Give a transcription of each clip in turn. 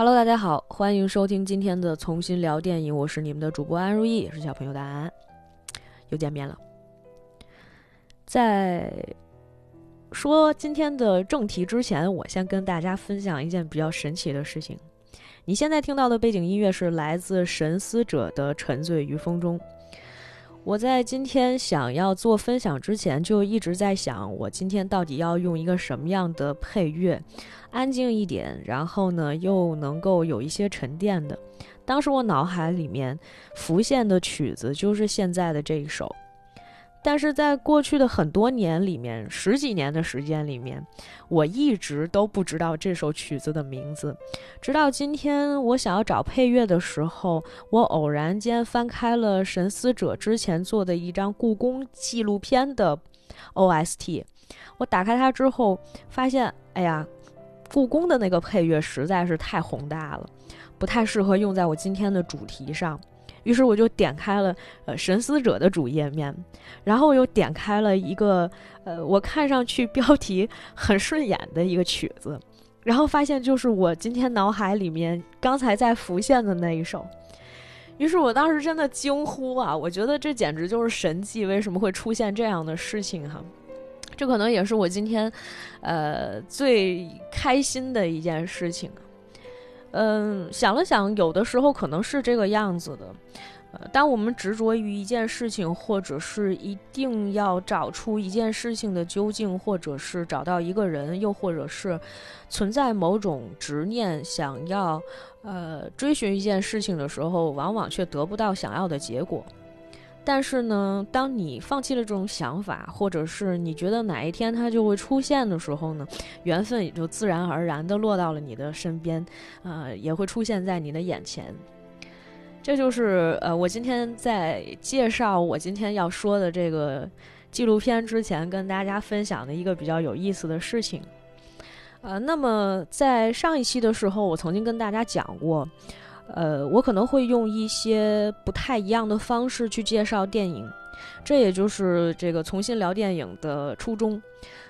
Hello，大家好，欢迎收听今天的重新聊电影，我是你们的主播安如意，也是小朋友的安安，又见面了。在说今天的正题之前，我先跟大家分享一件比较神奇的事情。你现在听到的背景音乐是来自《神思者》的《沉醉于风中》。我在今天想要做分享之前，就一直在想，我今天到底要用一个什么样的配乐，安静一点，然后呢又能够有一些沉淀的。当时我脑海里面浮现的曲子就是现在的这一首。但是在过去的很多年里面，十几年的时间里面，我一直都不知道这首曲子的名字。直到今天，我想要找配乐的时候，我偶然间翻开了神思者之前做的一张故宫纪录片的 OST。我打开它之后，发现，哎呀，故宫的那个配乐实在是太宏大了，不太适合用在我今天的主题上。于是我就点开了呃神思者的主页面，然后又点开了一个呃我看上去标题很顺眼的一个曲子，然后发现就是我今天脑海里面刚才在浮现的那一首。于是我当时真的惊呼啊！我觉得这简直就是神迹，为什么会出现这样的事情哈？这可能也是我今天呃最开心的一件事情。嗯，想了想，有的时候可能是这个样子的。呃，当我们执着于一件事情，或者是一定要找出一件事情的究竟，或者是找到一个人，又或者是存在某种执念，想要呃追寻一件事情的时候，往往却得不到想要的结果。但是呢，当你放弃了这种想法，或者是你觉得哪一天它就会出现的时候呢，缘分也就自然而然的落到了你的身边，呃，也会出现在你的眼前。这就是呃，我今天在介绍我今天要说的这个纪录片之前，跟大家分享的一个比较有意思的事情。呃，那么在上一期的时候，我曾经跟大家讲过。呃，我可能会用一些不太一样的方式去介绍电影，这也就是这个重新聊电影的初衷，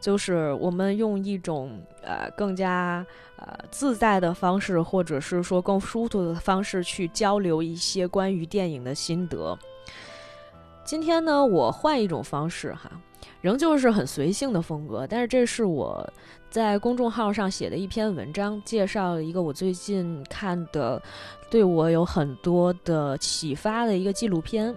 就是我们用一种呃更加呃自在的方式，或者是说更舒服的方式去交流一些关于电影的心得。今天呢，我换一种方式哈，仍旧是很随性的风格，但是这是我。在公众号上写的一篇文章，介绍了一个我最近看的，对我有很多的启发的一个纪录片。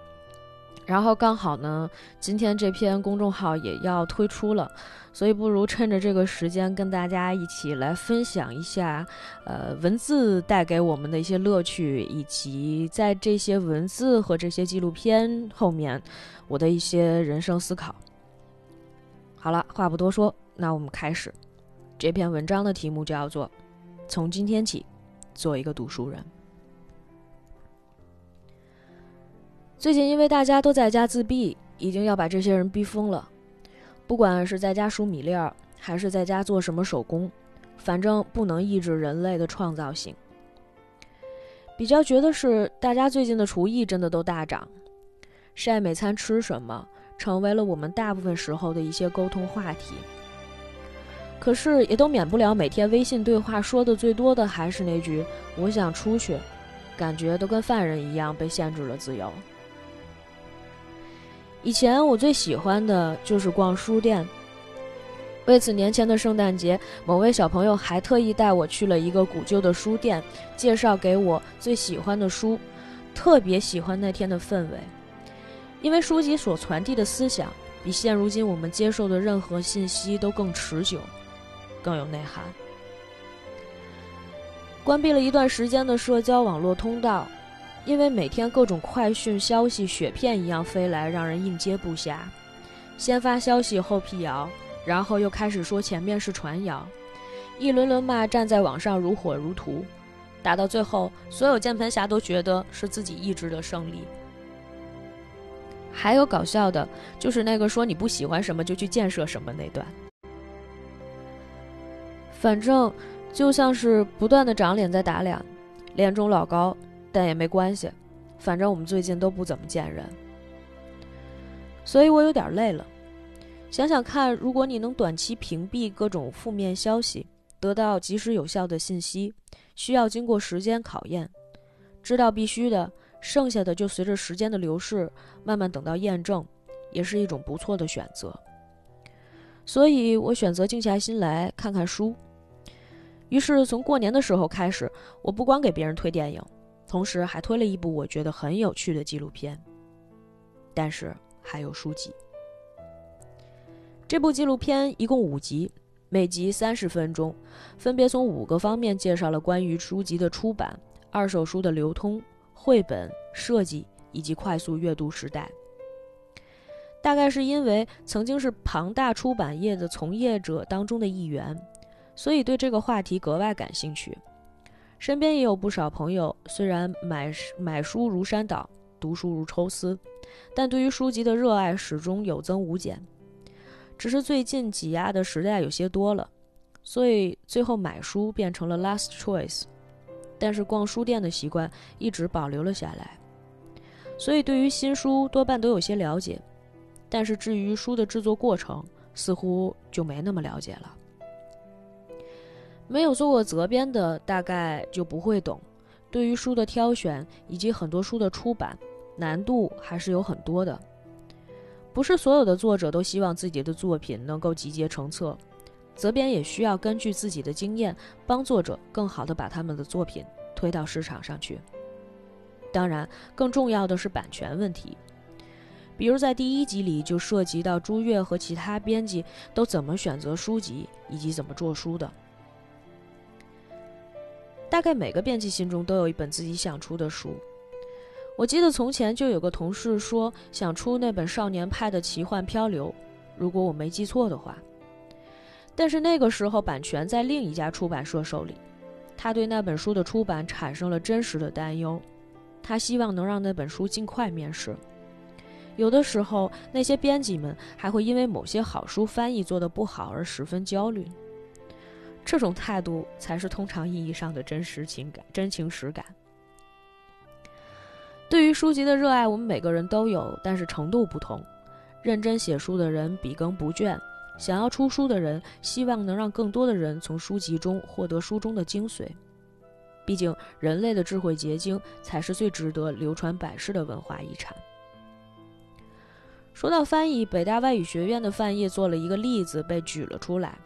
然后刚好呢，今天这篇公众号也要推出了，所以不如趁着这个时间跟大家一起来分享一下，呃，文字带给我们的一些乐趣，以及在这些文字和这些纪录片后面，我的一些人生思考。好了，话不多说，那我们开始。这篇文章的题目叫做“从今天起，做一个读书人”。最近因为大家都在家自闭，已经要把这些人逼疯了。不管是在家数米粒儿，还是在家做什么手工，反正不能抑制人类的创造性。比较绝的是，大家最近的厨艺真的都大涨，晒每餐吃什么，成为了我们大部分时候的一些沟通话题。可是也都免不了每天微信对话说的最多的还是那句“我想出去”，感觉都跟犯人一样被限制了自由。以前我最喜欢的就是逛书店，为此年前的圣诞节，某位小朋友还特意带我去了一个古旧的书店，介绍给我最喜欢的书，特别喜欢那天的氛围，因为书籍所传递的思想比现如今我们接受的任何信息都更持久。更有内涵。关闭了一段时间的社交网络通道，因为每天各种快讯消息雪片一样飞来，让人应接不暇。先发消息后辟谣，然后又开始说前面是传谣，一轮轮骂站在网上如火如荼，打到最后，所有键盘侠都觉得是自己意志的胜利。还有搞笑的，就是那个说你不喜欢什么就去建设什么那段。反正就像是不断的长脸在打脸，脸肿老高，但也没关系。反正我们最近都不怎么见人，所以我有点累了。想想看，如果你能短期屏蔽各种负面消息，得到及时有效的信息，需要经过时间考验，知道必须的，剩下的就随着时间的流逝，慢慢等到验证，也是一种不错的选择。所以我选择静下心来看看书。于是从过年的时候开始，我不光给别人推电影，同时还推了一部我觉得很有趣的纪录片。但是还有书籍。这部纪录片一共五集，每集三十分钟，分别从五个方面介绍了关于书籍的出版、二手书的流通、绘本设计以及快速阅读时代。大概是因为曾经是庞大出版业的从业者当中的一员，所以对这个话题格外感兴趣。身边也有不少朋友，虽然买买书如山倒，读书如抽丝，但对于书籍的热爱始终有增无减。只是最近挤压的时代有些多了，所以最后买书变成了 last choice。但是逛书店的习惯一直保留了下来，所以对于新书多半都有些了解。但是至于书的制作过程，似乎就没那么了解了。没有做过责编的，大概就不会懂。对于书的挑选以及很多书的出版，难度还是有很多的。不是所有的作者都希望自己的作品能够集结成册，责编也需要根据自己的经验，帮作者更好的把他们的作品推到市场上去。当然，更重要的是版权问题，比如在第一集里就涉及到朱越和其他编辑都怎么选择书籍以及怎么做书的。大概每个编辑心中都有一本自己想出的书。我记得从前就有个同事说想出那本《少年派的奇幻漂流》，如果我没记错的话。但是那个时候版权在另一家出版社手里，他对那本书的出版产生了真实的担忧，他希望能让那本书尽快面世。有的时候，那些编辑们还会因为某些好书翻译做得不好而十分焦虑。这种态度才是通常意义上的真实情感、真情实感。对于书籍的热爱，我们每个人都有，但是程度不同。认真写书的人笔耕不倦，想要出书的人希望能让更多的人从书籍中获得书中的精髓。毕竟，人类的智慧结晶才是最值得流传百世的文化遗产。说到翻译，北大外语学院的范晔做了一个例子被举了出来。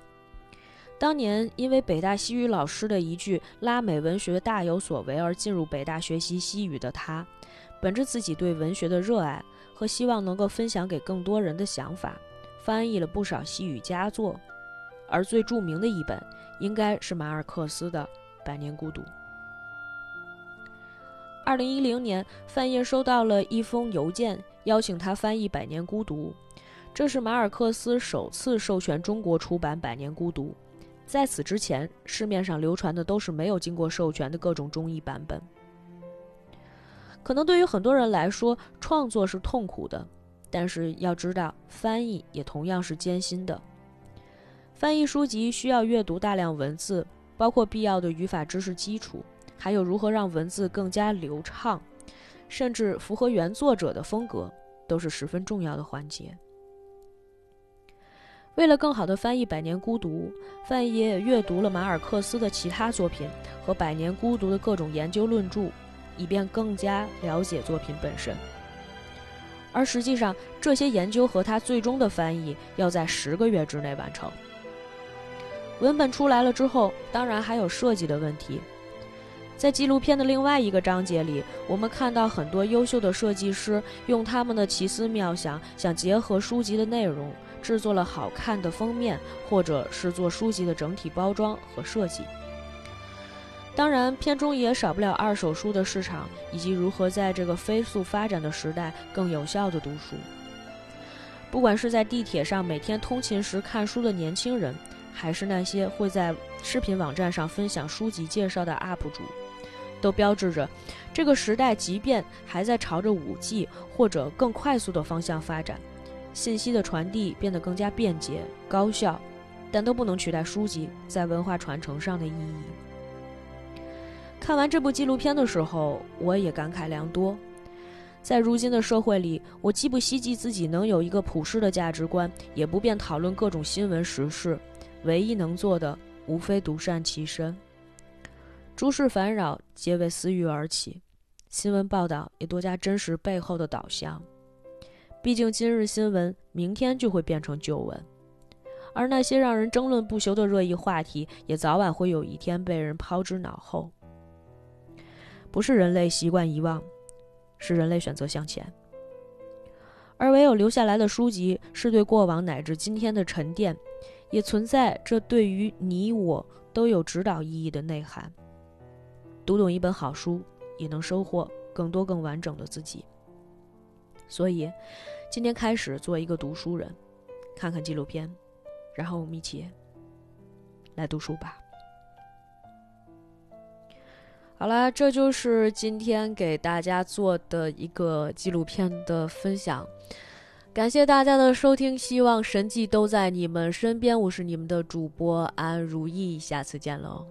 当年因为北大西语老师的一句“拉美文学大有所为”而进入北大学习西语的他。本着自己对文学的热爱和希望能够分享给更多人的想法，翻译了不少西语佳作，而最著名的一本应该是马尔克斯的《百年孤独》。二零一零年，范晔收到了一封邮件，邀请他翻译《百年孤独》，这是马尔克斯首次授权中国出版《百年孤独》。在此之前，市面上流传的都是没有经过授权的各种中译版本。可能对于很多人来说，创作是痛苦的，但是要知道，翻译也同样是艰辛的。翻译书籍需要阅读大量文字，包括必要的语法知识基础，还有如何让文字更加流畅，甚至符合原作者的风格，都是十分重要的环节。为了更好地翻译《百年孤独》，范晔也阅读了马尔克斯的其他作品和《百年孤独》的各种研究论著。以便更加了解作品本身，而实际上，这些研究和他最终的翻译要在十个月之内完成。文本出来了之后，当然还有设计的问题。在纪录片的另外一个章节里，我们看到很多优秀的设计师用他们的奇思妙想，想结合书籍的内容，制作了好看的封面，或者是做书籍的整体包装和设计。当然，片中也少不了二手书的市场，以及如何在这个飞速发展的时代更有效地读书。不管是在地铁上每天通勤时看书的年轻人，还是那些会在视频网站上分享书籍介绍的 UP 主，都标志着这个时代，即便还在朝着 5G 或者更快速的方向发展，信息的传递变得更加便捷高效，但都不能取代书籍在文化传承上的意义。看完这部纪录片的时候，我也感慨良多。在如今的社会里，我既不希冀自己能有一个普世的价值观，也不便讨论各种新闻时事。唯一能做的，无非独善其身。诸事烦扰皆为私欲而起，新闻报道也多加真实背后的导向。毕竟今日新闻，明天就会变成旧闻，而那些让人争论不休的热议话题，也早晚会有一天被人抛之脑后。不是人类习惯遗忘，是人类选择向前。而唯有留下来的书籍，是对过往乃至今天的沉淀，也存在这对于你我都有指导意义的内涵。读懂一本好书，也能收获更多更完整的自己。所以，今天开始做一个读书人，看看纪录片，然后我们一起来读书吧。好啦，这就是今天给大家做的一个纪录片的分享。感谢大家的收听，希望神迹都在你们身边。我是你们的主播安如意，下次见喽。